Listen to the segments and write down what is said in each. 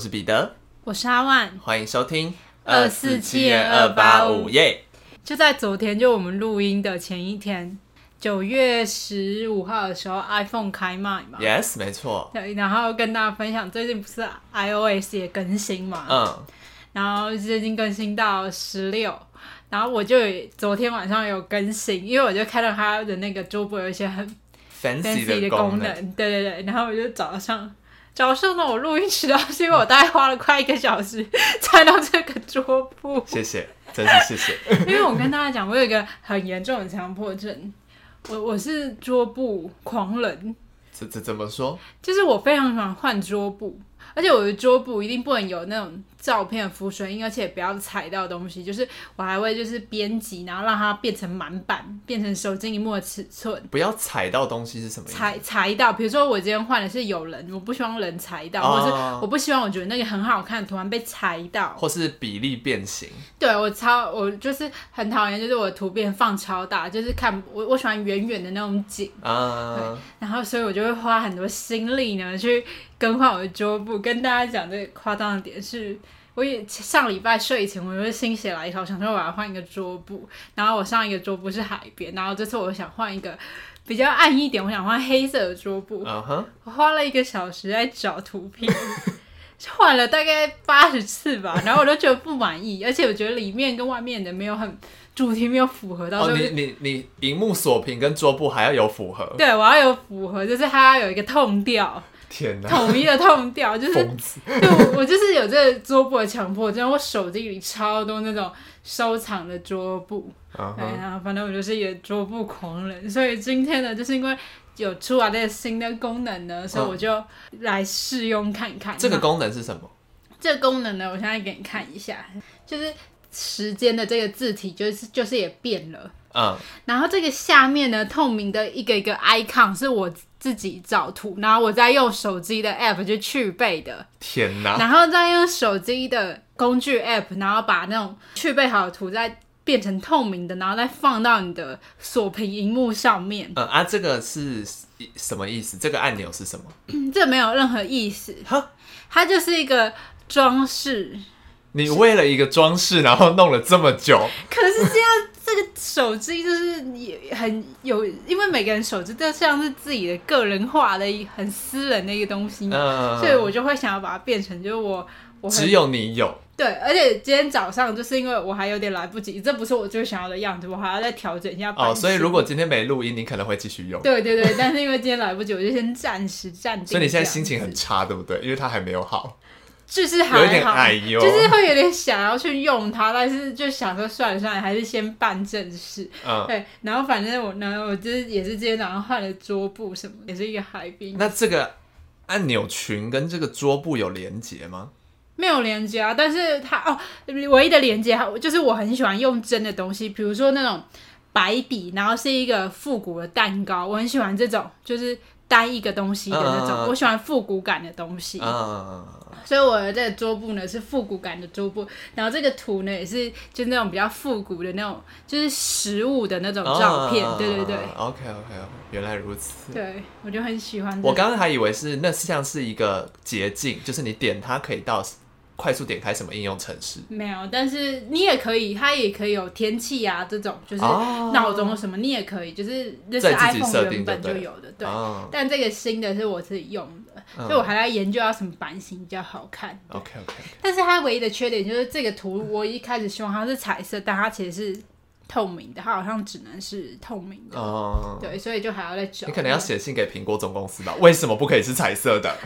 我是彼得，我是阿万，欢迎收听二四七二八五耶！就在昨天，就我们录音的前一天，九月十五号的时候，iPhone 开卖嘛？Yes，没错。对，然后跟大家分享，最近不是 iOS 也更新嘛？嗯。然后最近更新到十六，然后我就昨天晚上有更新，因为我就看到它的那个桌布有一些很 fancy 的功能，对对对，然后我就早上早上呢，我录音迟到，是因为我大概花了快一个小时 才到这个桌布。谢谢，真是谢谢。因为我跟大家讲，我有一个很严重的强迫症，我我是桌布狂人。怎怎怎么说？就是我非常喜欢换桌布。而且我的桌布一定不能有那种照片的浮水印，而且不要踩到东西。就是我还会就是编辑，然后让它变成满版，变成手机萤幕的尺寸。不要踩到东西是什么意思？踩踩到，比如说我今天换的是有人，我不希望人踩到，哦、或是我不希望我觉得那个很好看，的图案被踩到，或是比例变形。对，我超我就是很讨厌，就是我的图片放超大，就是看我我喜欢远远的那种景啊。对，然后所以我就会花很多心力呢去。更换我的桌布，跟大家讲这夸张的点是，我也上礼拜睡前我就心血来潮，想说我要换一个桌布，然后我上一个桌布是海边，然后这次我想换一个比较暗一点，我想换黑色的桌布，uh huh. 我花了一个小时在找图片，换了大概八十次吧，然后我都觉得不满意，而且我觉得里面跟外面的没有很主题没有符合到，哦，你你你萤幕锁屏跟桌布还要有符合，对，我要有符合，就是它要有一个 tone 调。天哪！统一的 tone 调就是，子对我我就是有这个桌布的强迫症，我手机里超多那种收藏的桌布，uh huh. 对，然后反正我就是一个桌布狂人，所以今天呢，就是因为有出来这个新的功能呢，所以我就来试用看看。这个功能是什么？这个功能呢，我现在给你看一下，就是时间的这个字体，就是就是也变了。嗯，然后这个下面呢，透明的一个一个 icon 是我自己找图，然后我再用手机的 app 就去背的。天哪！然后再用手机的工具 app，然后把那种去背好的图再变成透明的，然后再放到你的锁屏荧幕上面。嗯啊，这个是什么意思？这个按钮是什么？嗯，这没有任何意思。哈，它就是一个装饰。你为了一个装饰，然后弄了这么久。可是这样。这个手机就是也很有，因为每个人手机都像是自己的个人化的、很私人的一个东西，嗯、所以我就会想要把它变成，就是我我只有你有。对，而且今天早上就是因为我还有点来不及，这不是我最想要的样子，我还要再调整一下。哦，所以如果今天没录音，你可能会继续用。对对对，但是因为今天来不及，我就先暂时暂停。所以你现在心情很差，对不对？因为它还没有好。就是还好，就是会有点想要去用它，但是就想说算了算了，还是先办正事。嗯，对。然后反正我呢，我就是也是今天早上换了桌布什么，也是一个海边。那这个按钮群跟这个桌布有连接吗？没有连接啊，但是它哦，唯一的连接就是我很喜欢用真的东西，比如说那种白底，然后是一个复古的蛋糕，我很喜欢这种，就是。单一个东西的那种，嗯、我喜欢复古感的东西，嗯、所以我的这个桌布呢是复古感的桌布，然后这个图呢也是就那种比较复古的那种，就是实物的那种照片，嗯、对对对。OK OK，原来如此。对，我就很喜欢、这个。我刚刚还以为是那像是一个捷径，就是你点它可以到。快速点开什么应用程式？没有，但是你也可以，它也可以有天气啊这种，就是闹钟什么，你也可以，就是那是 iPhone 原本就有的，对。但这个新的是我自己用的，所以我还在研究要什么版型比较好看。OK OK。但是它唯一的缺点就是这个图，我一开始希望它是彩色，但它其实是。透明的，它好像只能是透明的，哦、对，所以就还要再找。你可能要写信给苹果总公司吧？为什么不可以是彩色的？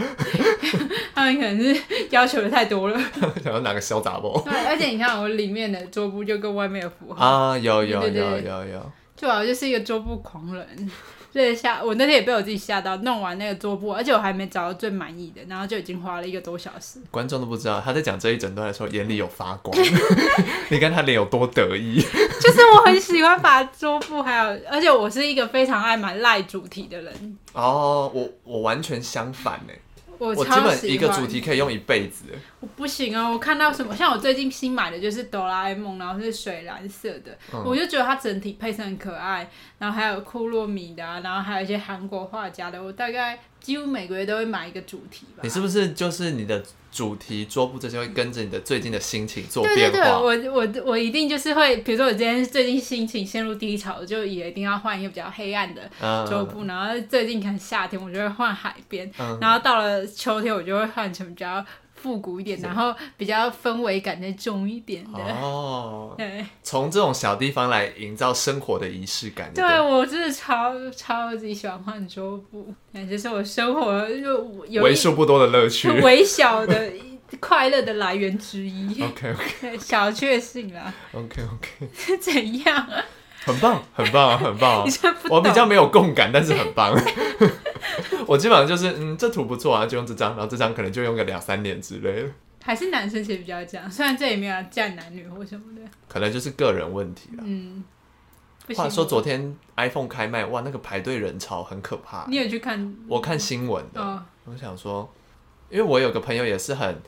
他们可能是要求的太多了，想要拿个小杂包。对，而且你看我里面的桌布就跟外面的符合啊，有有有有有，有，就好像就是一个桌布狂人。对，吓我那天也被我自己吓到，弄完那个桌布，而且我还没找到最满意的，然后就已经花了一个多小时。观众都不知道他在讲这一整段的时候眼里有发光，你看他脸有多得意。就是我很喜欢把桌布，还有，而且我是一个非常爱买赖主题的人。哦，我我完全相反呢。我，我基本一个主题可以用一辈子。我不行啊！我看到什么，像我最近新买的就是哆啦 A 梦，然后是水蓝色的，嗯、我就觉得它整体配色很可爱。然后还有库洛米的、啊，然后还有一些韩国画家的，我大概几乎每个月都会买一个主题吧。你是不是就是你的主题桌布这些会跟着你的最近的心情做变化？对对对，我我我一定就是会，比如说我今天最近心情陷入低潮，就也一定要换一个比较黑暗的桌布。嗯、然后最近可能夏天，我就会换海边。嗯、然后到了秋天，我就会换成比较。复古一点，然后比较氛围感再重一点的哦。对，从这种小地方来营造生活的仪式感。对，我真的超超级喜欢换桌布，感觉是我生活就有为数不多的乐趣，微小的快乐的来源之一。OK OK，小确幸啦。OK OK，怎样？很棒，很棒，很棒。我比较没有共感，但是很棒。我基本上就是，嗯，这图不错啊，就用这张，然后这张可能就用个两三年之类的。还是男生其实比较这样，虽然这里没有站男女或什么的，可能就是个人问题了。嗯。话说昨天 iPhone 开卖，哇，那个排队人潮很可怕。你有去看？我看新闻的。哦。我想说，因为我有个朋友也是很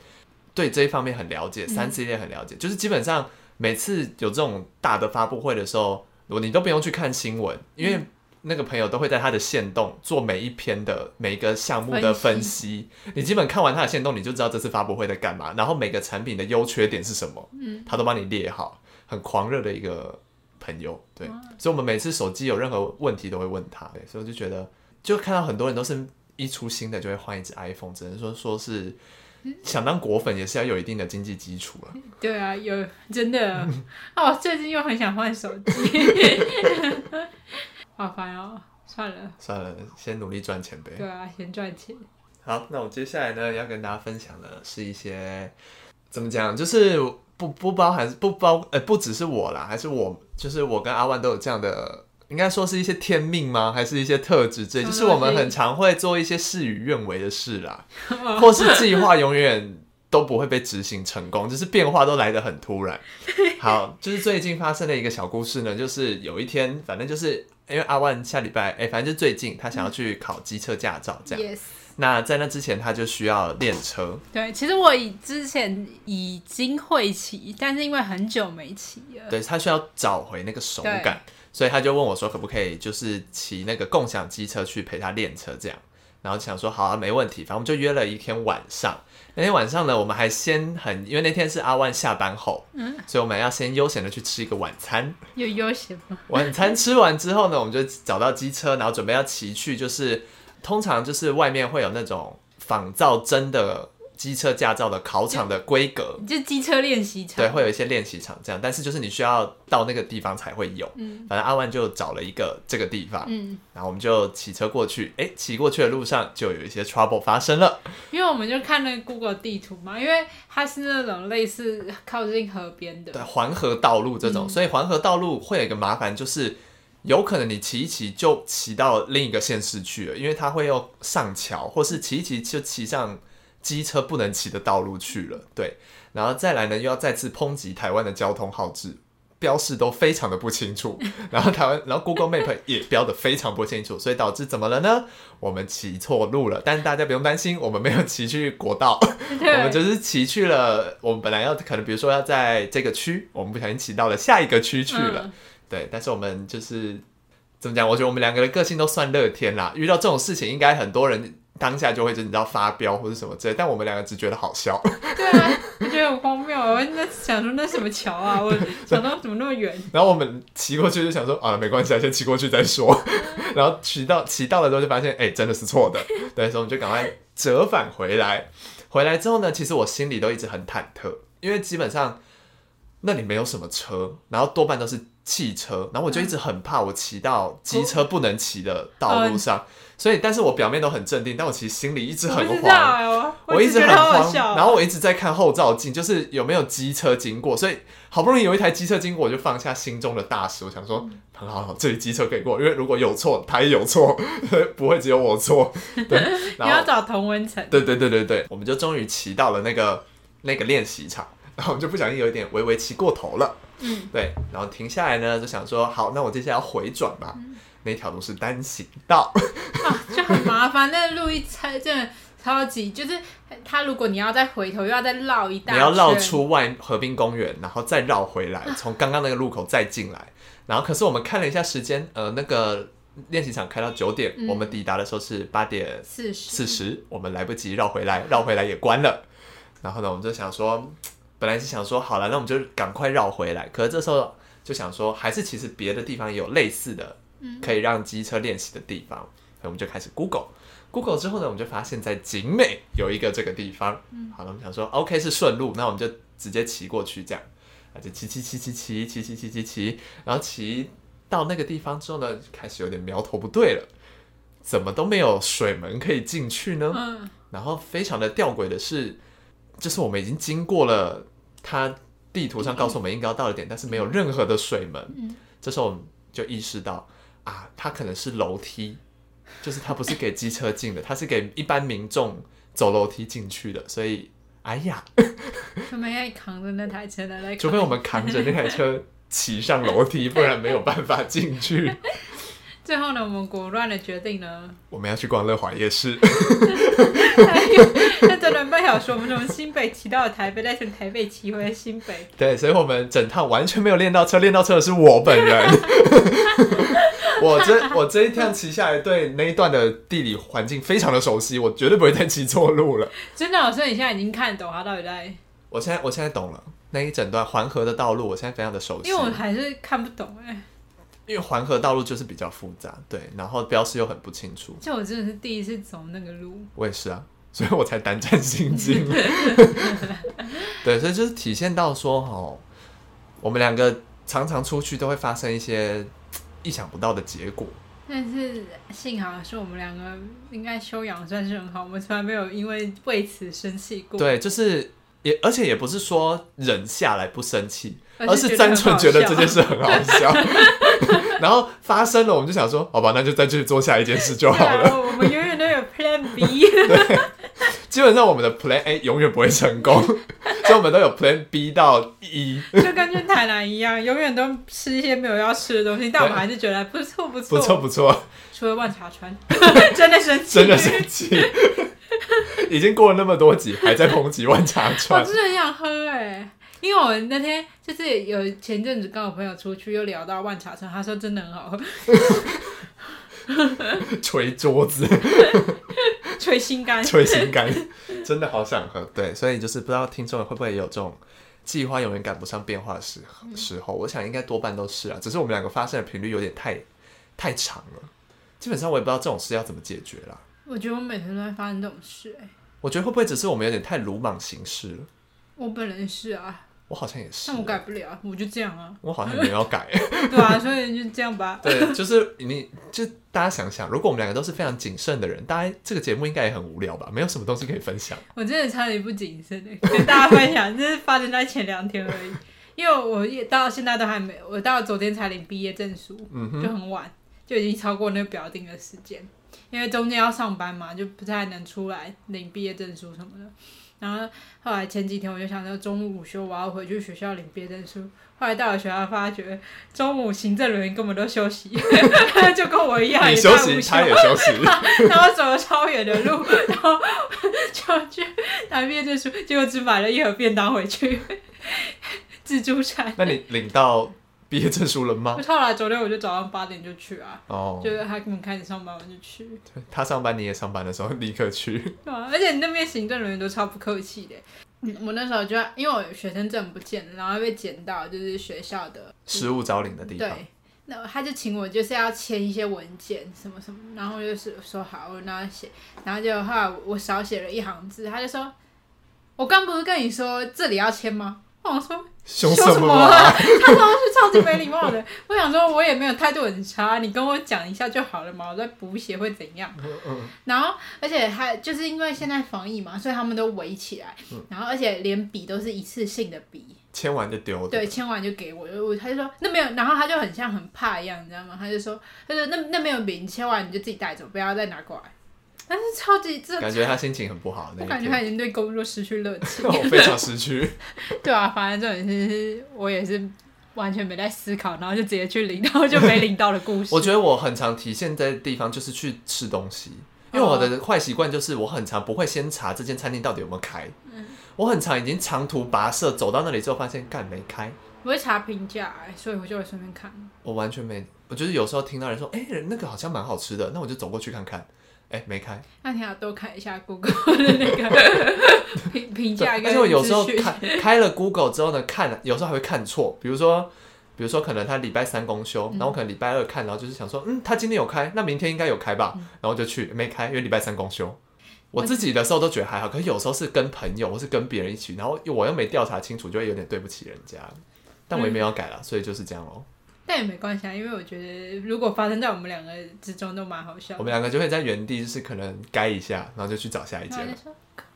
对这一方面很了解，三 C 也很了解，嗯、就是基本上每次有这种大的发布会的时候。我你都不用去看新闻，因为那个朋友都会在他的线动做每一篇的每一个项目的分析。你基本看完他的线动，你就知道这次发布会在干嘛，然后每个产品的优缺点是什么，嗯，他都帮你列好，很狂热的一个朋友。对，所以我们每次手机有任何问题都会问他。对，所以我就觉得，就看到很多人都是一出新的就会换一只 iPhone，只能说说是。想当果粉也是要有一定的经济基础了。对啊，有真的 哦，最近又很想换手机，好烦哦。算了算了，先努力赚钱呗。对啊，先赚钱。好，那我接下来呢要跟大家分享的是一些怎么讲，就是不不包含不包呃不只是我啦，还是我就是我跟阿万都有这样的。应该说是一些天命吗？还是一些特质？这就是我们很常会做一些事与愿违的事啦，或是计划永远都不会被执行成功，就是变化都来得很突然。好，就是最近发生的一个小故事呢，就是有一天，反正就是因为阿万下礼拜，哎、欸，反正就最近他想要去考机车驾照，这样。Yes. 那在那之前，他就需要练车。对，其实我以之前已经会骑，但是因为很久没骑了，对，他需要找回那个手感。所以他就问我说：“可不可以就是骑那个共享机车去陪他练车这样？”然后想说：“好啊，没问题。”反正我们就约了一天晚上。那天晚上呢，我们还先很，因为那天是阿万下班后，嗯，所以我们要先悠闲的去吃一个晚餐。有悠闲吗？晚餐吃完之后呢，我们就找到机车，然后准备要骑去，就是通常就是外面会有那种仿造真的。机车驾照的考场的规格，就机车练习场，对，会有一些练习场这样，但是就是你需要到那个地方才会有。嗯，反正阿万就找了一个这个地方，嗯，然后我们就骑车过去，哎，骑过去的路上就有一些 trouble 发生了。因为我们就看那个 Google 地图嘛，因为它是那种类似靠近河边的，对，环河道路这种，嗯，所以环河道路会有一个麻烦，就是有可能你骑一骑就骑到另一个县市去了，因为它会要上桥，或是骑一骑就骑上。机车不能骑的道路去了，对，然后再来呢，又要再次抨击台湾的交通号志标示都非常的不清楚，然后台湾，然后 Google Map 也标的非常不清楚，所以导致怎么了呢？我们骑错路了，但是大家不用担心，我们没有骑去国道，我们就是骑去了，我们本来要可能比如说要在这个区，我们不小心骑到了下一个区去了，嗯、对，但是我们就是怎么讲？我觉得我们两个的个性都算乐天啦，遇到这种事情，应该很多人。当下就会就你知道发飙或者什么之类，但我们两个只觉得好笑。对啊，我觉得很荒谬。我在想说那什么桥啊？我 想到怎么那么远。然后我们骑过去就想说啊，没关系啊，先骑过去再说。然后骑到骑到了之后就发现，哎、欸，真的是错的。对，所以我们就赶快折返回来。回来之后呢，其实我心里都一直很忐忑，因为基本上那里没有什么车，然后多半都是汽车，然后我就一直很怕我骑到机车不能骑的道路上。嗯所以，但是我表面都很镇定，但我其实心里一直很慌，我，我一直很慌，然后我一直在看后照镜，就是有没有机车经过。所以好不容易有一台机车经过，我就放下心中的大石，我想说，很好，好，这里机车可以过，因为如果有错，他也有错，不会只有我错。对，你要找童文成。对对对对对，我们就终于骑到了那个那个练习场，然后我们就不小心有一点微微骑过头了。嗯，对，然后停下来呢，就想说，好，那我接下来要回转吧。嗯那条路是单行道，啊，就很麻烦。那路一拆，真的超级，就是他如果你要再回头，又要再绕一大圈，你要绕出外河滨公园，然后再绕回来，从刚刚那个路口再进来。然后可是我们看了一下时间，呃，那个练习场开到九点，嗯、我们抵达的时候是八点四十，四十，我们来不及绕回来，绕回来也关了。然后呢，我们就想说，本来是想说好了，那我们就赶快绕回来。可是这时候就想说，还是其实别的地方也有类似的，可以让机车练习的地方。所以我们就开始 Google，Google 之后呢，我们就发现在景美有一个这个地方。好了，我们想说 OK 是顺路，那我们就直接骑过去，这样，啊就骑骑骑骑骑骑骑骑骑骑，然后骑到那个地方之后呢，开始有点苗头不对了，怎么都没有水门可以进去呢？然后非常的吊诡的是。就是我们已经经过了它地图上告诉我们应该要到的点，但是没有任何的水门。嗯、这时候我们就意识到啊，它可能是楼梯，就是它不是给机车进的，它是给一般民众走楼梯进去的。所以，哎呀，他们要扛着那台车来，除非我们扛着那台车骑上楼梯，不然没有办法进去。最后呢，我们果断的决定呢，我们要去逛乐华夜市。那短短半小时，我们从新北骑到了台北，再从台北骑回新北。对，所以我们整趟完全没有练到车，练到车的是我本人。我这我这一趟骑下来，对那一段的地理环境非常的熟悉，我绝对不会再骑错路了。真的，所以你现在已经看懂他到底在……我现在我现在懂了那一整段环河的道路，我现在非常的熟悉。因为我还是看不懂哎。因为环河道路就是比较复杂，对，然后标识又很不清楚。就我真的是第一次走那个路，我也是啊，所以我才胆战心惊。对，所以就是体现到说，哦，我们两个常常出去都会发生一些意想不到的结果。但是幸好是我们两个应该修养算是很好，我们从来没有因为为此生气过。对，就是也而且也不是说忍下来不生气，而是单纯觉得这件事很好笑。然后发生了，我们就想说，好吧，那就再继续做下一件事就好了。啊、我们永远都有 Plan B。对，基本上我们的 Plan A 永远不会成功，所以我们都有 Plan B 到 E。就跟去台南一样，永远都吃一些没有要吃的东西，但我们还是觉得不错不错不错不错。除了万茶川，真的生气，真的生气。已经过了那么多集，还在抨击万茶川，我真的很想喝哎、欸。因为我们那天就是有前阵子跟我朋友出去，又聊到万茶村，他说真的很好喝，捶桌子，捶心肝，捶心肝，真的好想喝。对，所以就是不知道听众会不会有这种计划永远赶不上变化的时时候，我想应该多半都是啊，只是我们两个发生的频率有点太太长了。基本上我也不知道这种事要怎么解决啦。我觉得我每天都在发生这种事、欸，哎，我觉得会不会只是我们有点太鲁莽行事了？我本人是啊。我好像也是，但我改不了，我就这样啊。我好像没有要改。对啊，所以就这样吧。对，就是你，就大家想想，如果我们两个都是非常谨慎的人，大家这个节目应该也很无聊吧？没有什么东西可以分享。我真的差点不谨慎的，跟大家分享，这是发生在前两天而已。因为我也到现在都还没，我到昨天才领毕业证书，嗯、就很晚，就已经超过那个表定的时间。因为中间要上班嘛，就不太能出来领毕业证书什么的。然后后来前几天我就想着中午午休我要回去学校领毕业证书，后来到了学校发觉中午行政人员根本都休息，就跟我一样，你休息他也休息，然后走了超远的路，然后 就去拿毕业证书，结果只买了一盒便当回去，自助餐。那你领到？毕业证书了吗？后来昨天我就早上八点就去啊，哦，就是他们开始上班我就去。他上班你也上班的时候立刻去。对啊，而且那边行政人员都超不客气的。我那时候就因为我学生证不见了，然后被捡到就是学校的失物招领的地方。对，那他就请我就是要签一些文件什么什么，然后就是说好，我拿写，然后就后来我少写了一行字，他就说，我刚不是跟你说这里要签吗？我说。凶什么啊？他说是超级没礼貌的。我想说，我也没有态度很差，你跟我讲一下就好了嘛。我在补血会怎样？然后，而且还就是因为现在防疫嘛，所以他们都围起来。然后，而且连笔都是一次性的笔，签完就丢。对，签完就给我。他就说那没有，然后他就很像很怕一样，你知道吗？他就说，他说那那没有笔，你签完你就自己带走，不要再拿过来。但是超级这感觉他心情很不好，我感觉他已经对工作失去热情，我非常失去。对啊，反正这种事是我也是完全没在思考，然后就直接去领，然后就没领到的故事。我觉得我很常体现在的地方就是去吃东西，因为我的坏习惯就是我很常不会先查这间餐厅到底有没有开，嗯、我很常已经长途跋涉走到那里之后发现干没开，我会查评价，所以我就会顺便看。我完全没。我就是有时候听到人说，哎、欸，那个好像蛮好吃的，那我就走过去看看。哎、欸，没开。那你要多看一下 Google 的那个 评评价。而且我有时候看开了 Google 之后呢，看有时候还会看错。比如说，比如说可能他礼拜三公休，嗯、然后我可能礼拜二看，然后就是想说，嗯，他今天有开，那明天应该有开吧？嗯、然后就去没开，因为礼拜三公休。我自己的时候都觉得还好，可是有时候是跟朋友或是跟别人一起，然后我又没调查清楚，就会有点对不起人家。但我也没有改了，嗯、所以就是这样喽。但也没关系啊，因为我觉得如果发生在我们两个之中都蛮好笑。我们两个就会在原地，就是可能该一下，然后就去找下一间。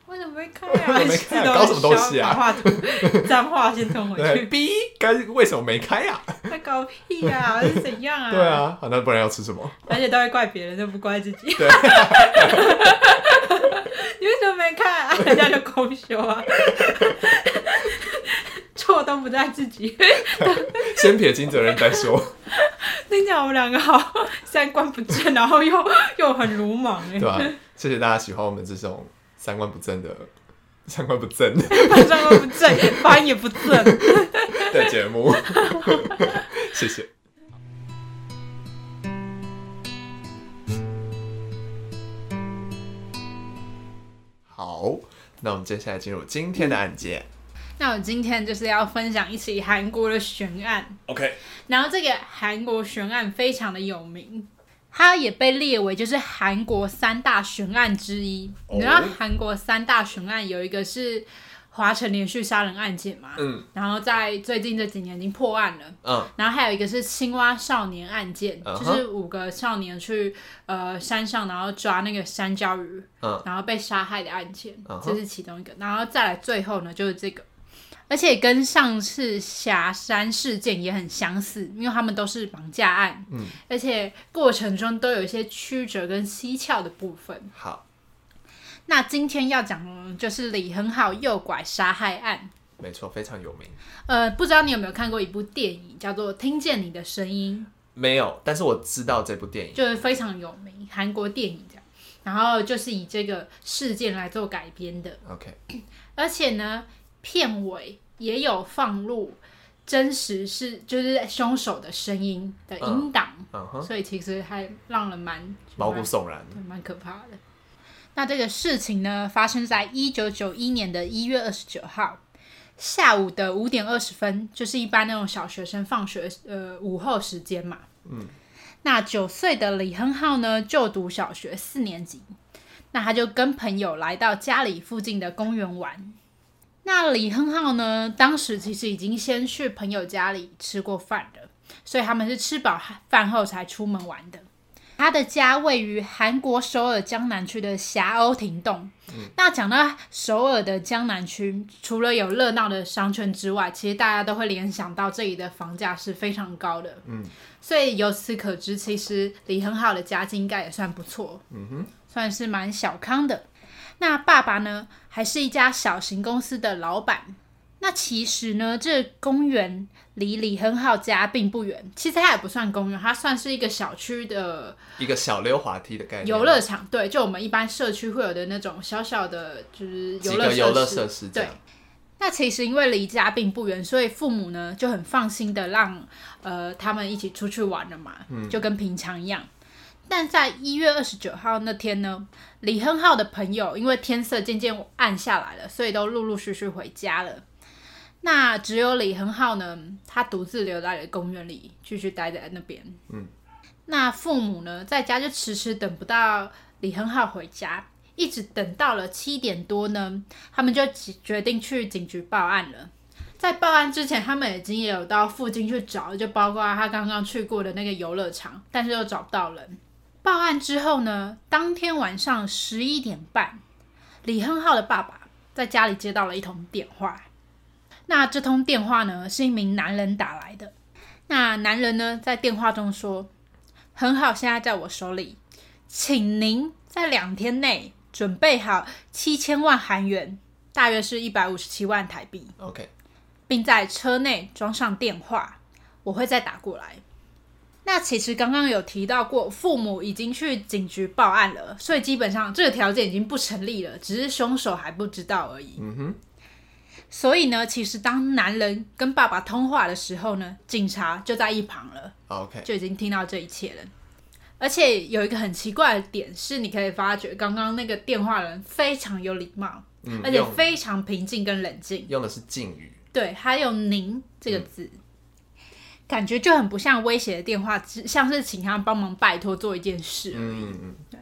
为什么没开啊？没 开啊？搞什么东西啊？把 脏话先吞回去。B，该为什么没开啊？在搞屁啊？是怎样啊？对啊，好，那不然要吃什么？而且都会怪别人，都不怪自己。对。你为什么没开啊？人家就空休啊。错都不在自己，先撇清责任再说。听起来我们两个好三观不正，然后又又很鲁莽哎。对吧、啊？谢谢大家喜欢我们这种三观不正的三观不正，三观不正，发音也不正 的节目。谢谢。好，那我们接下来进入今天的案件。那我今天就是要分享一起韩国的悬案。OK，然后这个韩国悬案非常的有名，它也被列为就是韩国三大悬案之一。Oh. 你知道韩国三大悬案有一个是华城连续杀人案件嘛？嗯。然后在最近这几年已经破案了。嗯。然后还有一个是青蛙少年案件，uh. 就是五个少年去呃山上然后抓那个山椒鱼，uh. 然后被杀害的案件，这是其中一个。然后再来最后呢，就是这个。而且跟上次霞山事件也很相似，因为他们都是绑架案，嗯，而且过程中都有一些曲折跟蹊跷的部分。好，那今天要讲的就是李恒浩诱拐杀害案，没错，非常有名。呃，不知道你有没有看过一部电影叫做《听见你的声音》？没有，但是我知道这部电影，就是非常有名，韩国电影这样。然后就是以这个事件来做改编的。OK，而且呢。片尾也有放入真实是就是凶手的声音的音档，嗯嗯、所以其实还让人蛮毛骨悚然，蛮可怕的。那这个事情呢，发生在一九九一年的一月二十九号下午的五点二十分，就是一般那种小学生放学呃午后时间嘛。嗯，那九岁的李亨浩呢，就读小学四年级，那他就跟朋友来到家里附近的公园玩。那李亨浩呢？当时其实已经先去朋友家里吃过饭了，所以他们是吃饱饭后才出门玩的。他的家位于韩国首尔江南区的霞欧亭洞。嗯、那讲到首尔的江南区，除了有热闹的商圈之外，其实大家都会联想到这里的房价是非常高的。嗯，所以由此可知，其实李亨浩的家境应该也算不错。嗯哼，算是蛮小康的。那爸爸呢，还是一家小型公司的老板。那其实呢，这公园离李亨浩家并不远。其实它也不算公园，它算是一个小区的一个小溜滑梯的概念。游乐场，对，就我们一般社区会有的那种小小的，就是游乐游乐设施。对。那其实因为离家并不远，所以父母呢就很放心的让呃他们一起出去玩了嘛，嗯、就跟平常一样。但在一月二十九号那天呢，李亨浩的朋友因为天色渐渐暗下来了，所以都陆陆续续回家了。那只有李亨浩呢，他独自留在了公园里，继续待在那边。嗯，那父母呢，在家就迟迟等不到李亨浩回家，一直等到了七点多呢，他们就决定去警局报案了。在报案之前，他们已经也有到附近去找，就包括他刚刚去过的那个游乐场，但是又找不到人。报案之后呢，当天晚上十一点半，李亨浩的爸爸在家里接到了一通电话。那这通电话呢，是一名男人打来的。那男人呢，在电话中说：“很好现在在我手里，请您在两天内准备好七千万韩元，大约是一百五十七万台币。OK，并在车内装上电话，我会再打过来。”那其实刚刚有提到过，父母已经去警局报案了，所以基本上这个条件已经不成立了，只是凶手还不知道而已。嗯哼。所以呢，其实当男人跟爸爸通话的时候呢，警察就在一旁了。OK，就已经听到这一切了。而且有一个很奇怪的点是，你可以发觉刚刚那个电话人非常有礼貌，嗯、而且非常平静跟冷静，用的是敬语。对，还有“您”这个字，嗯、感觉就很不像威胁的电话，只像是请他帮忙拜托做一件事而已。嗯嗯。对。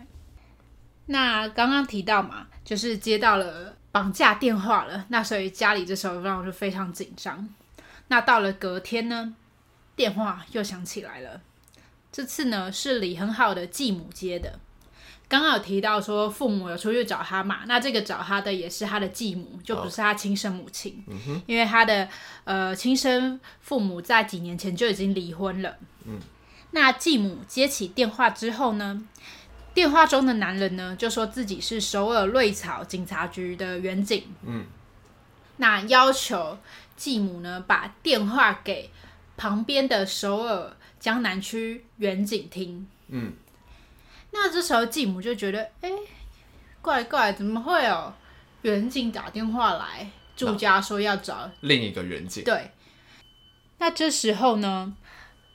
那刚刚提到嘛，就是接到了绑架电话了，那所以家里这时候让我就非常紧张。那到了隔天呢，电话又响起来了。这次呢是李很好的继母接的，刚刚有提到说父母有出去找他嘛，那这个找他的也是他的继母，就不是他亲生母亲，哦、因为他的呃亲生父母在几年前就已经离婚了。嗯，那继母接起电话之后呢，电话中的男人呢就说自己是首尔瑞草警察局的员警，嗯，那要求继母呢把电话给旁边的首尔。江南区远景厅，嗯，那这时候继母就觉得，哎、欸，怪怪，怎么会有远景打电话来住家说要找另一个远景？对，那这时候呢，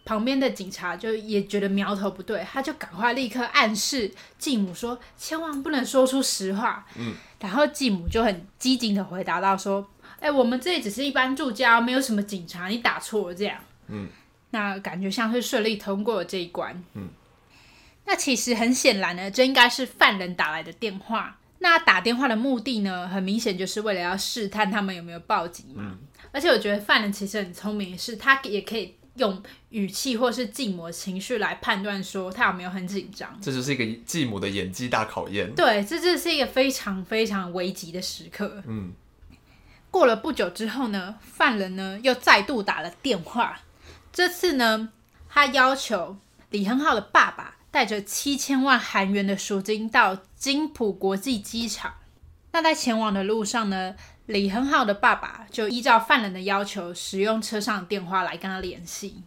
旁边的警察就也觉得苗头不对，他就赶快立刻暗示继母说，千万不能说出实话。嗯，然后继母就很机警的回答到说，哎、欸，我们这里只是一般住家，没有什么警察，你打错了这样。嗯。那感觉像是顺利通过了这一关。嗯，那其实很显然呢，这应该是犯人打来的电话。那打电话的目的呢，很明显就是为了要试探他们有没有报警嘛。嗯，而且我觉得犯人其实很聪明，是他也可以用语气或是继母情绪来判断说他有没有很紧张。这就是一个继母的演技大考验。对，这就是一个非常非常危急的时刻。嗯，过了不久之后呢，犯人呢又再度打了电话。这次呢，他要求李恒浩的爸爸带着七千万韩元的赎金到金浦国际机场。那在前往的路上呢，李恒浩的爸爸就依照犯人的要求，使用车上的电话来跟他联系。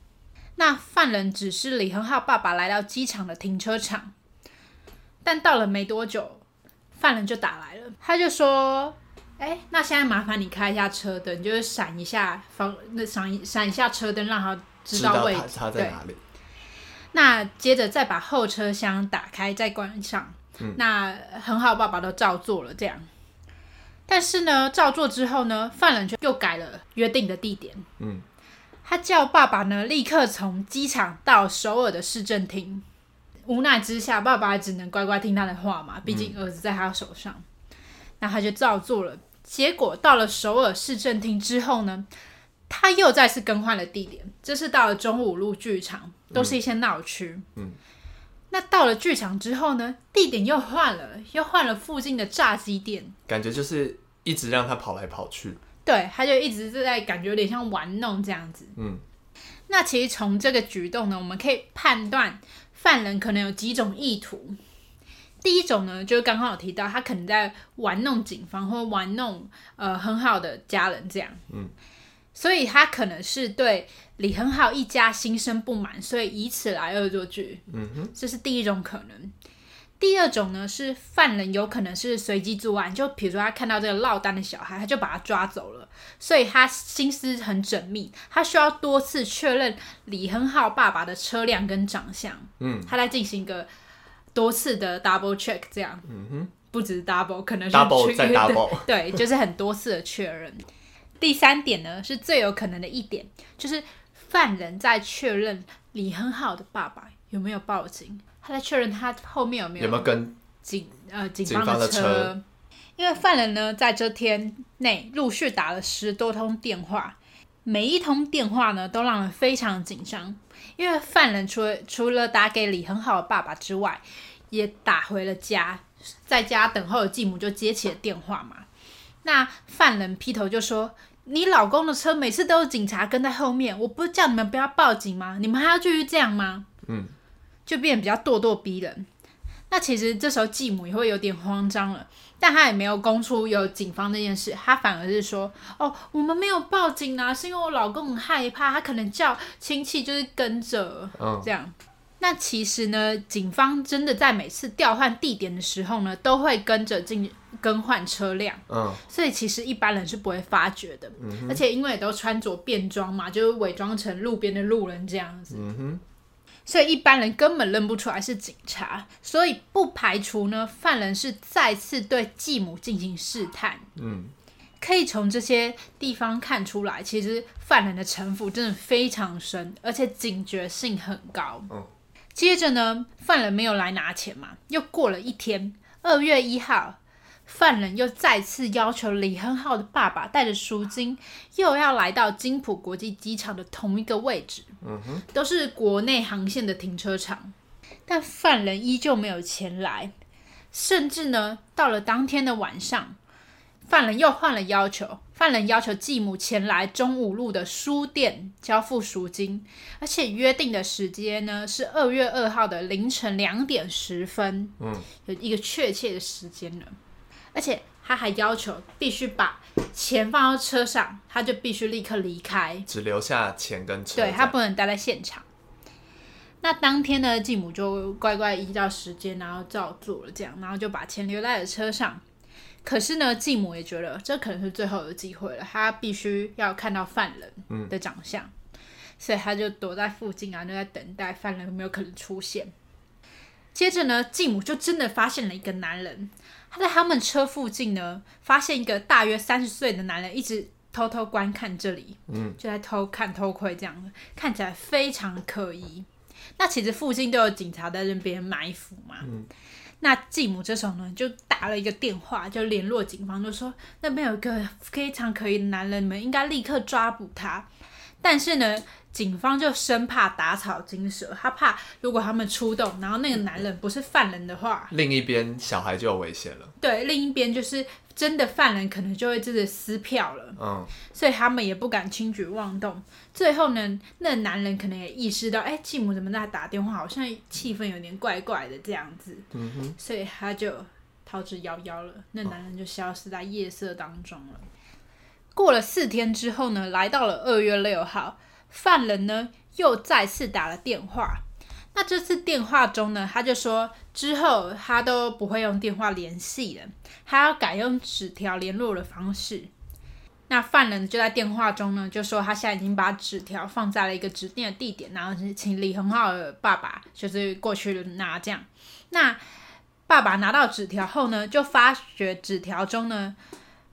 那犯人指示李恒浩爸爸来到机场的停车场，但到了没多久，犯人就打来了，他就说。哎，那现在麻烦你开一下车灯，就是闪一下方，那闪一闪一下车灯，让他知道位置。在哪里。那接着再把后车厢打开，再关上。嗯、那很好，爸爸都照做了。这样，但是呢，照做之后呢，犯人却又改了约定的地点。嗯，他叫爸爸呢立刻从机场到首尔的市政厅。无奈之下，爸爸只能乖乖听他的话嘛，毕竟儿子在他手上。嗯、那他就照做了。结果到了首尔市政厅之后呢，他又再次更换了地点。这是到了中五路剧场，都是一些闹区。嗯，那到了剧场之后呢，地点又换了，又换了附近的炸鸡店。感觉就是一直让他跑来跑去。对，他就一直是在感觉有点像玩弄这样子。嗯，那其实从这个举动呢，我们可以判断犯人可能有几种意图。第一种呢，就是刚刚有提到，他可能在玩弄警方，或玩弄呃很好的家人这样。嗯，所以他可能是对李恒浩一家心生不满，所以以此来恶作剧。嗯哼，这是第一种可能。第二种呢，是犯人有可能是随机作案，就比如说他看到这个落单的小孩，他就把他抓走了，所以他心思很缜密，他需要多次确认李恒浩爸爸的车辆跟长相。嗯，他在进行一个。多次的 double check，这样，嗯哼，不止 double，可能是 double 再 double，对，就是很多次的确认。第三点呢，是最有可能的一点，就是犯人在确认李恒浩的爸爸有没有报警，他在确认他后面有没有有没有跟警呃警方的车，的车，因为犯人呢在这天内陆续打了十多通电话，每一通电话呢都让人非常紧张。因为犯人除了除了打给李恒浩的爸爸之外，也打回了家，在家等候的继母就接起了电话嘛。那犯人劈头就说：“你老公的车每次都有警察跟在后面，我不是叫你们不要报警吗？你们还要继续这样吗？”嗯，就变得比较咄咄逼人。那其实这时候继母也会有点慌张了。但她也没有供出有警方这件事，她反而是说：“哦，我们没有报警啊，是因为我老公很害怕，他可能叫亲戚就是跟着、哦、这样。”那其实呢，警方真的在每次调换地点的时候呢，都会跟着进更换车辆，嗯，所以其实一般人是不会发觉的，嗯、而且因为也都穿着便装嘛，就是伪装成路边的路人这样子，嗯哼，所以一般人根本认不出来是警察，所以不排除呢，犯人是再次对继母进行试探，嗯，可以从这些地方看出来，其实犯人的城府真的非常深，而且警觉性很高，嗯接着呢，犯人没有来拿钱嘛，又过了一天，二月一号，犯人又再次要求李亨浩的爸爸带着赎金，又要来到金浦国际机场的同一个位置，嗯哼，都是国内航线的停车场，但犯人依旧没有前来，甚至呢，到了当天的晚上。犯人又换了要求，犯人要求继母前来中五路的书店交付赎金，而且约定的时间呢是二月二号的凌晨两点十分，嗯，有一个确切的时间了。而且他还要求必须把钱放到车上，他就必须立刻离开，只留下钱跟车，对，他不能待在现场。那当天呢，继母就乖乖依照时间，然后照做了这样，然后就把钱留在了车上。可是呢，继母也觉得这可能是最后的机会了，他必须要看到犯人的长相，嗯、所以他就躲在附近啊，就在等待犯人有没有可能出现。接着呢，继母就真的发现了一个男人，他在他们车附近呢，发现一个大约三十岁的男人一直偷偷观看这里，嗯，就在偷看偷窥这样，看起来非常可疑。那其实附近都有警察在那边埋伏嘛，嗯。那继母这时候呢，就打了一个电话，就联络警方，就说那边有一个非常可疑的男人，你们应该立刻抓捕他。但是呢，警方就生怕打草惊蛇，他怕如果他们出动，然后那个男人不是犯人的话，另一边小孩就有危险了。对，另一边就是。真的犯人可能就会真的撕票了，嗯，所以他们也不敢轻举妄动。最后呢，那男人可能也意识到，哎，继母怎么在打电话，好像气氛有点怪怪的这样子，嗯哼，所以他就逃之夭夭了。那男人就消失在夜色当中了。过了四天之后呢，来到了二月六号，犯人呢又再次打了电话。那这次电话中呢，他就说之后他都不会用电话联系了，他要改用纸条联络的方式。那犯人就在电话中呢，就说他现在已经把纸条放在了一个指定的地点，然后请李恒浩的爸爸就是过去拿这样。那爸爸拿到纸条后呢，就发觉纸条中呢，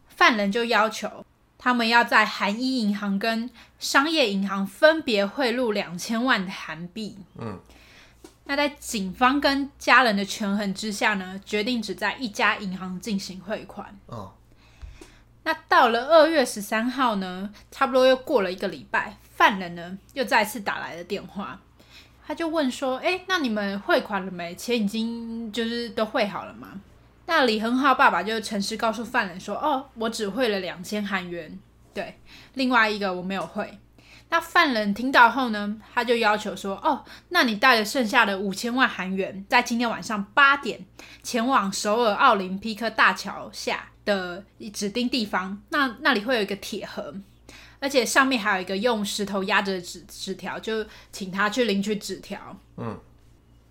犯人就要求他们要在韩一银行跟商业银行分别汇入两千万的韩币。嗯。那在警方跟家人的权衡之下呢，决定只在一家银行进行汇款。哦。那到了二月十三号呢，差不多又过了一个礼拜，犯人呢又再次打来了电话，他就问说：“哎，那你们汇款了没？钱已经就是都汇好了吗？”那李恒浩爸爸就诚实告诉犯人说：“哦，我只汇了两千韩元，对，另外一个我没有汇。”那犯人听到后呢，他就要求说：“哦，那你带着剩下的五千万韩元，在今天晚上八点前往首尔奥林匹克大桥下的指定地方。那那里会有一个铁盒，而且上面还有一个用石头压着纸纸条，就请他去领取纸条。”嗯。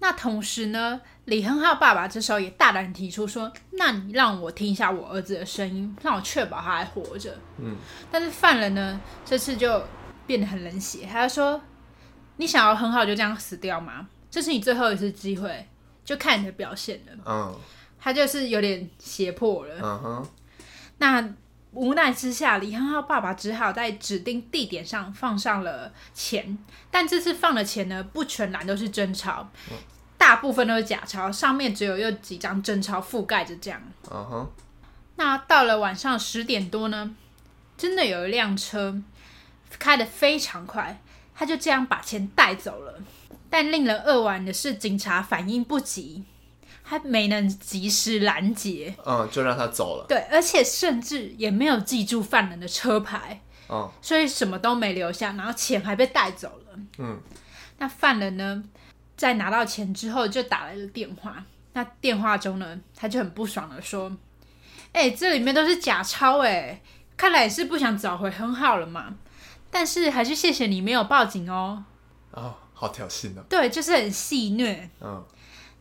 那同时呢，李亨浩爸爸这时候也大胆提出说：“那你让我听一下我儿子的声音，让我确保他还活着。”嗯。但是犯人呢，这次就。变得很冷血，他就说：“你想要很好就这样死掉吗？这是你最后一次机会，就看你的表现了。”嗯，他就是有点胁迫了。嗯哼。那无奈之下，李亨浩爸爸只好在指定地点上放上了钱，但这次放的钱呢，不全然都是真钞，嗯，大部分都是假钞，上面只有有几张真钞覆盖着这样。嗯哼。那到了晚上十点多呢，真的有一辆车。开得非常快，他就这样把钱带走了。但令人扼腕的是，警察反应不及，还没能及时拦截，嗯，就让他走了。对，而且甚至也没有记住犯人的车牌，嗯，所以什么都没留下，然后钱还被带走了。嗯，那犯人呢，在拿到钱之后就打来了电话。那电话中呢，他就很不爽的说：“哎、欸，这里面都是假钞，哎，看来也是不想找回很好了嘛。”但是还是谢谢你没有报警哦。哦，好挑衅哦。对，就是很戏虐。嗯。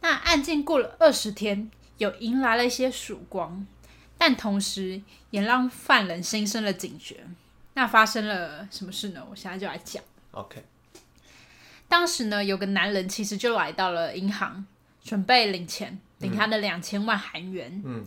那案件过了二十天，有迎来了一些曙光。但同时也让犯人心生了警觉。那发生了什么事呢？我现在就来讲。OK。当时呢，有个男人其实就来到了银行，准备领钱，领他的两千万韩元。嗯。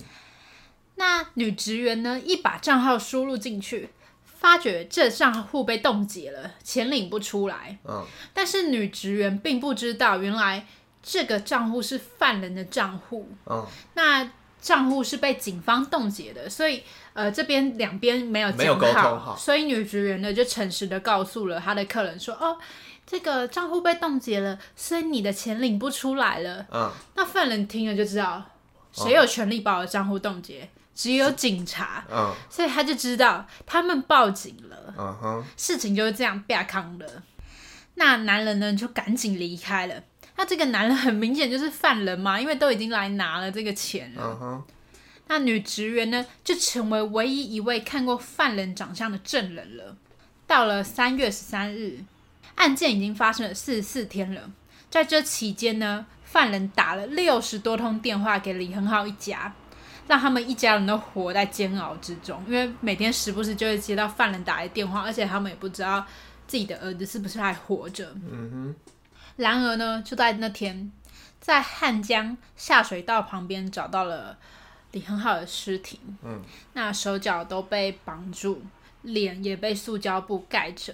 那女职员呢，一把账号输入进去，发觉这账户被冻结了，钱领不出来。嗯。但是女职员并不知道，原来这个账户是犯人的账户。嗯。那。账户是被警方冻结的，所以呃这边两边没有讲好，没有沟通好，所以女职员呢就诚实的告诉了他的客人说，哦，这个账户被冻结了，所以你的钱领不出来了。嗯，那犯人听了就知道谁有权利把我的账户冻结，只有警察。嗯，所以他就知道他们报警了。嗯哼，事情就是这样变康的。那男人呢就赶紧离开了。那这个男人很明显就是犯人嘛，因为都已经来拿了这个钱了。嗯哼那女职员呢，就成为唯一一位看过犯人长相的证人了。到了三月十三日，案件已经发生了四十四天了。在这期间呢，犯人打了六十多通电话给李恒浩一家，让他们一家人都活在煎熬之中。因为每天时不时就会接到犯人打来电话，而且他们也不知道自己的儿子是不是还活着。嗯哼、uh。然而呢，就在那天，在汉江下水道旁边找到了李恒浩的尸体。嗯，那手脚都被绑住，脸也被塑胶布盖着。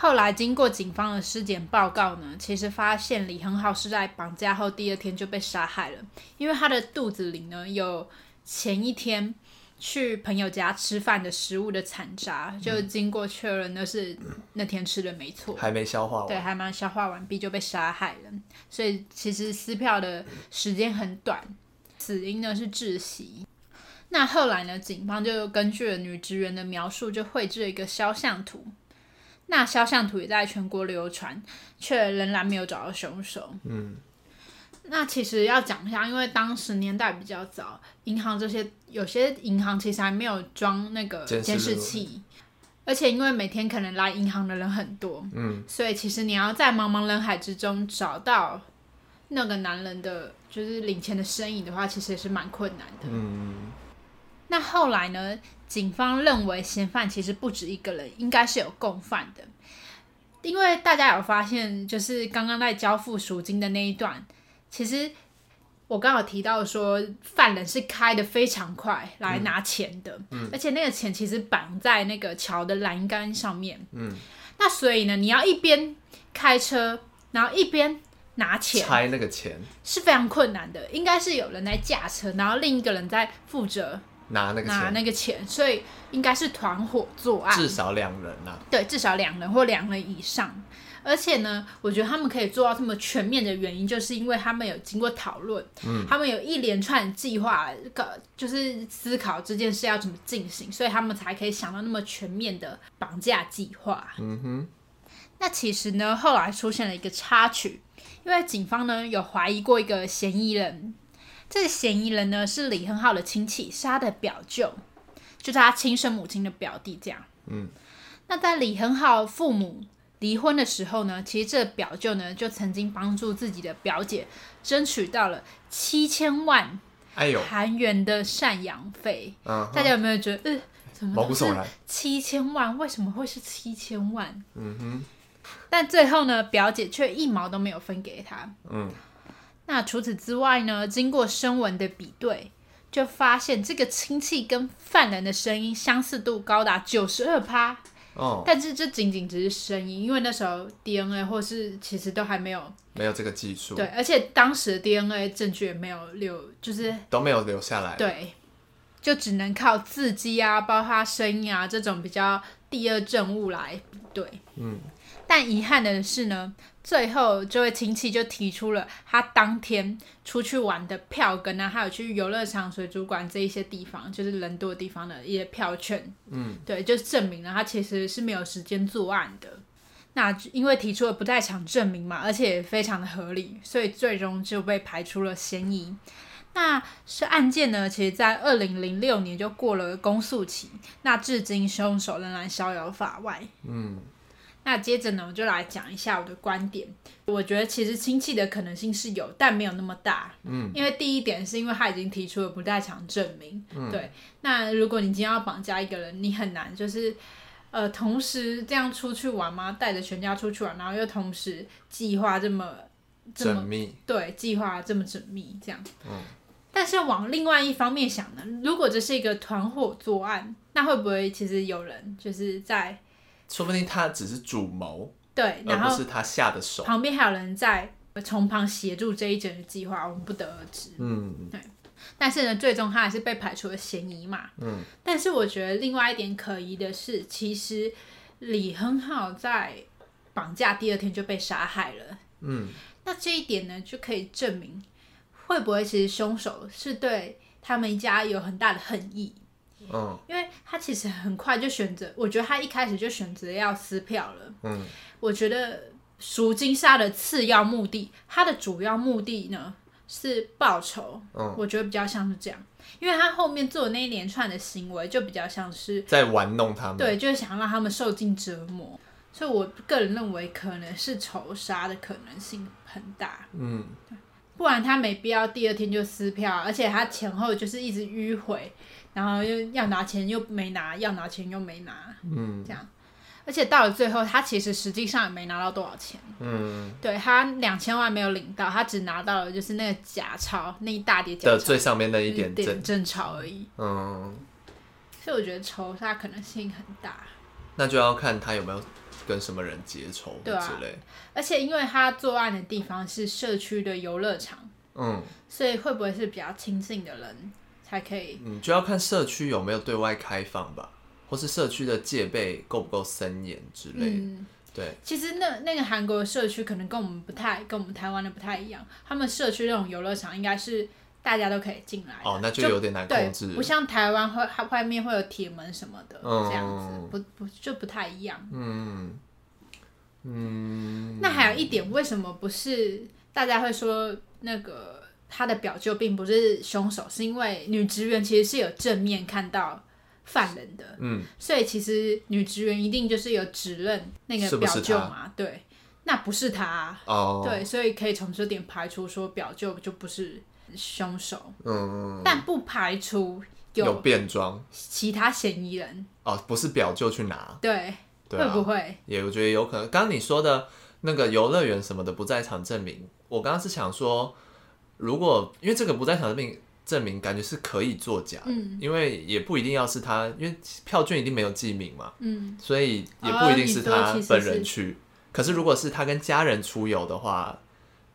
后来经过警方的尸检报告呢，其实发现李恒浩是在绑架后第二天就被杀害了，因为他的肚子里呢有前一天。去朋友家吃饭的食物的残渣，就经过确认那是那天吃的没错，还没消化完，对，还没消化完毕就被杀害了。所以其实撕票的时间很短，死因呢是窒息。那后来呢，警方就根据了女职员的描述，就绘制了一个肖像图。那肖像图也在全国流传，却仍然没有找到凶手。嗯。那其实要讲一下，因为当时年代比较早，银行这些有些银行其实还没有装那个监视器，而且因为每天可能来银行的人很多，嗯，所以其实你要在茫茫人海之中找到那个男人的，就是领钱的身影的话，其实也是蛮困难的。嗯，那后来呢，警方认为嫌犯其实不止一个人，应该是有共犯的，因为大家有发现，就是刚刚在交付赎金的那一段。其实我刚好提到说，犯人是开的非常快来拿钱的，嗯嗯、而且那个钱其实绑在那个桥的栏杆上面。嗯，那所以呢，你要一边开车，然后一边拿钱，拆那个钱是非常困难的。应该是有人在驾车，然后另一个人在负责拿那个拿那个钱，所以应该是团伙作案，至少两人呐、啊。对，至少两人或两人以上。而且呢，我觉得他们可以做到这么全面的原因，就是因为他们有经过讨论，嗯，他们有一连串计划，个就是思考这件事要怎么进行，所以他们才可以想到那么全面的绑架计划。嗯哼。那其实呢，后来出现了一个插曲，因为警方呢有怀疑过一个嫌疑人，这个嫌疑人呢是李恒浩的亲戚，是他的表舅，就是他亲生母亲的表弟，这样。嗯。那在李恒浩父母。离婚的时候呢，其实这表舅呢就曾经帮助自己的表姐争取到了七千万韩元的赡养费。哎、大家有没有觉得，呃，怎么都是七千万？为什么会是七千万？嗯哼。但最后呢，表姐却一毛都没有分给他。嗯。那除此之外呢，经过声纹的比对，就发现这个亲戚跟犯人的声音相似度高达九十二趴。哦，但是这仅仅只是声音，因为那时候 DNA 或是其实都还没有没有这个技术，对，而且当时的 DNA 证据也没有留，就是都没有留下来，对，就只能靠字迹啊，包括声音啊这种比较第二证物来比对，嗯，但遗憾的是呢。最后，这位亲戚就提出了他当天出去玩的票根啊，还有去游乐场、水族馆这一些地方，就是人多的地方的一些票券。嗯，对，就证明了他其实是没有时间作案的。那因为提出了不在场证明嘛，而且也非常的合理，所以最终就被排除了嫌疑。那是案件呢，其实在二零零六年就过了公诉期，那至今凶手仍然逍遥法外。嗯。那接着呢，我就来讲一下我的观点。我觉得其实亲戚的可能性是有，但没有那么大。嗯，因为第一点是因为他已经提出了不在场证明。嗯，对。那如果你今天要绑架一个人，你很难就是呃同时这样出去玩吗？带着全家出去玩，然后又同时计划这么这么缜密。对，计划这么缜密这样。嗯。但是往另外一方面想呢，如果这是一个团伙作案，那会不会其实有人就是在？说不定他只是主谋，对，然后而不是他下的手。旁边还有人在从旁协助这一整个计划，我们不得而知。嗯，对。但是呢，最终他还是被排除了嫌疑嘛。嗯。但是我觉得另外一点可疑的是，其实李亨浩在绑架第二天就被杀害了。嗯。那这一点呢，就可以证明。会不会其实凶手是对他们一家有很大的恨意？嗯，因为他其实很快就选择，我觉得他一开始就选择要撕票了。嗯，我觉得赎金是他的次要目的，他的主要目的呢是报仇。嗯，我觉得比较像是这样，因为他后面做的那一连串的行为就比较像是在玩弄他们，对，就是想让他们受尽折磨。所以我个人认为可能是仇杀的可能性很大。嗯。不然他没必要第二天就撕票，而且他前后就是一直迂回，然后又要拿钱又没拿，要拿钱又没拿，嗯，这样，而且到了最后，他其实实际上也没拿到多少钱，嗯，对，他两千万没有领到，他只拿到了就是那个假钞，那一大叠假钞的最上面那一点点正钞而已，嗯，所以我觉得仇杀可能性很大，那就要看他有没有。跟什么人结仇之类，对啊，而且因为他作案的地方是社区的游乐场，嗯，所以会不会是比较亲近的人才可以？嗯，就要看社区有没有对外开放吧，或是社区的戒备够不够森严之类。嗯，对。其实那那个韩国的社区可能跟我们不太，跟我们台湾的不太一样，他们社区那种游乐场应该是。大家都可以进来哦，那就有点难控制。不像台湾会，它外面会有铁门什么的，嗯、这样子不不就不太一样。嗯嗯。那还有一点，为什么不是大家会说那个他的表舅并不是凶手？是因为女职员其实是有正面看到犯人的，嗯，所以其实女职员一定就是有指认那个表舅嘛，是是对，那不是他哦，对，所以可以从这点排除说表舅就不是。凶手，嗯，但不排除有变装其他嫌疑人哦，不是表舅去拿，对，会不会？也我觉得有可能。刚刚你说的那个游乐园什么的不在场证明，我刚刚是想说，如果因为这个不在场证明证明感觉是可以作假，嗯，因为也不一定要是他，因为票券一定没有记名嘛，嗯，所以也不一定是他本人去。可是如果是他跟家人出游的话，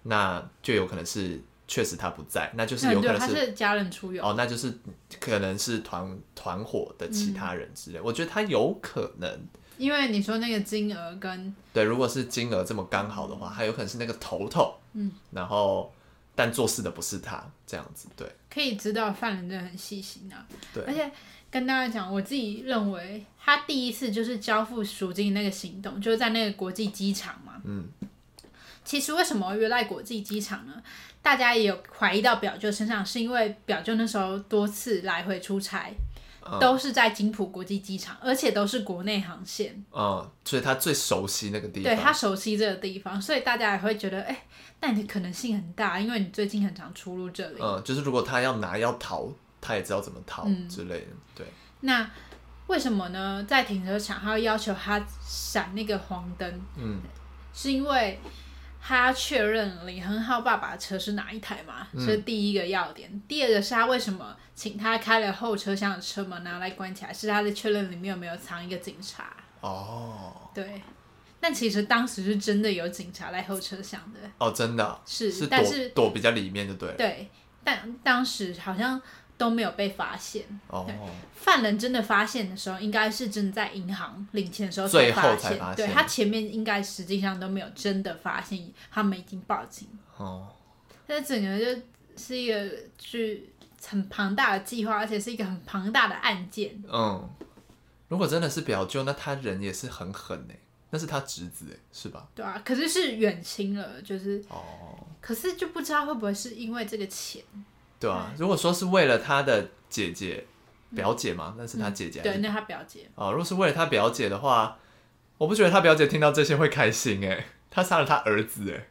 那就有可能是。确实他不在，那就是有可能是，家人出游哦，那就是可能是团团伙的其他人之类。嗯、我觉得他有可能，因为你说那个金额跟对，如果是金额这么刚好的话，还有可能是那个头头，嗯，然后但做事的不是他，这样子对。可以知道犯人真的很细心啊，对。而且跟大家讲，我自己认为他第一次就是交付赎金那个行动，就是在那个国际机场嘛，嗯。其实为什么约在国际机场呢？大家也有怀疑到表舅身上，是因为表舅那时候多次来回出差，嗯、都是在金浦国际机场，而且都是国内航线。嗯，所以他最熟悉那个地方。对，他熟悉这个地方，所以大家也会觉得，哎、欸，那你的可能性很大，因为你最近很常出入这里。嗯，就是如果他要拿要逃，他也知道怎么逃之类的。嗯、对。那为什么呢？在停车场，还要要求他闪那个黄灯。嗯，是因为。他确认李恒浩爸爸的车是哪一台嘛？这、嗯、是第一个要点。第二个是他为什么请他开了后车厢的车门拿来关起来？是他在确认里面有没有藏一个警察？哦，对。但其实当时是真的有警察来后车厢的。哦，真的。是，是躲但是躲比较里面就对了。对，但当时好像。都没有被发现。哦，犯人真的发现的时候，应该是真的在银行领钱的时候才发现。才发现对，他前面应该实际上都没有真的发现，他们已经报警。哦，这整个就是一个是很庞大的计划，而且是一个很庞大的案件。嗯，如果真的是表舅，那他人也是很狠哎，那是他侄子哎，是吧？对啊，可是是远亲了，就是哦，可是就不知道会不会是因为这个钱。对啊，如果说是为了他的姐姐、表姐嘛，那是他姐姐。对，那他表姐。哦，如果是为了他表姐的话，我不觉得他表姐听到这些会开心哎，他杀了他儿子哎，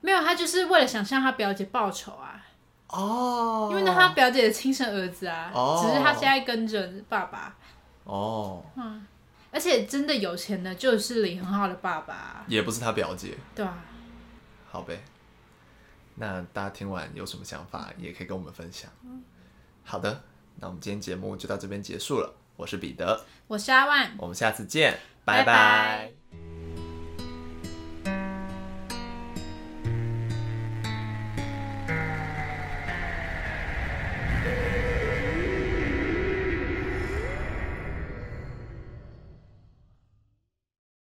没有，他就是为了想向他表姐报仇啊。哦，因为那他表姐的亲生儿子啊，哦、只是他现在跟着爸爸。哦，嗯，而且真的有钱的，就是李恒浩的爸爸，也不是他表姐。对啊。好呗，那大家听完有什么想法，也可以跟我们分享。嗯、好的，那我们今天节目就到这边结束了。我是彼得，我是阿万，我们下次见，拜拜。拜拜。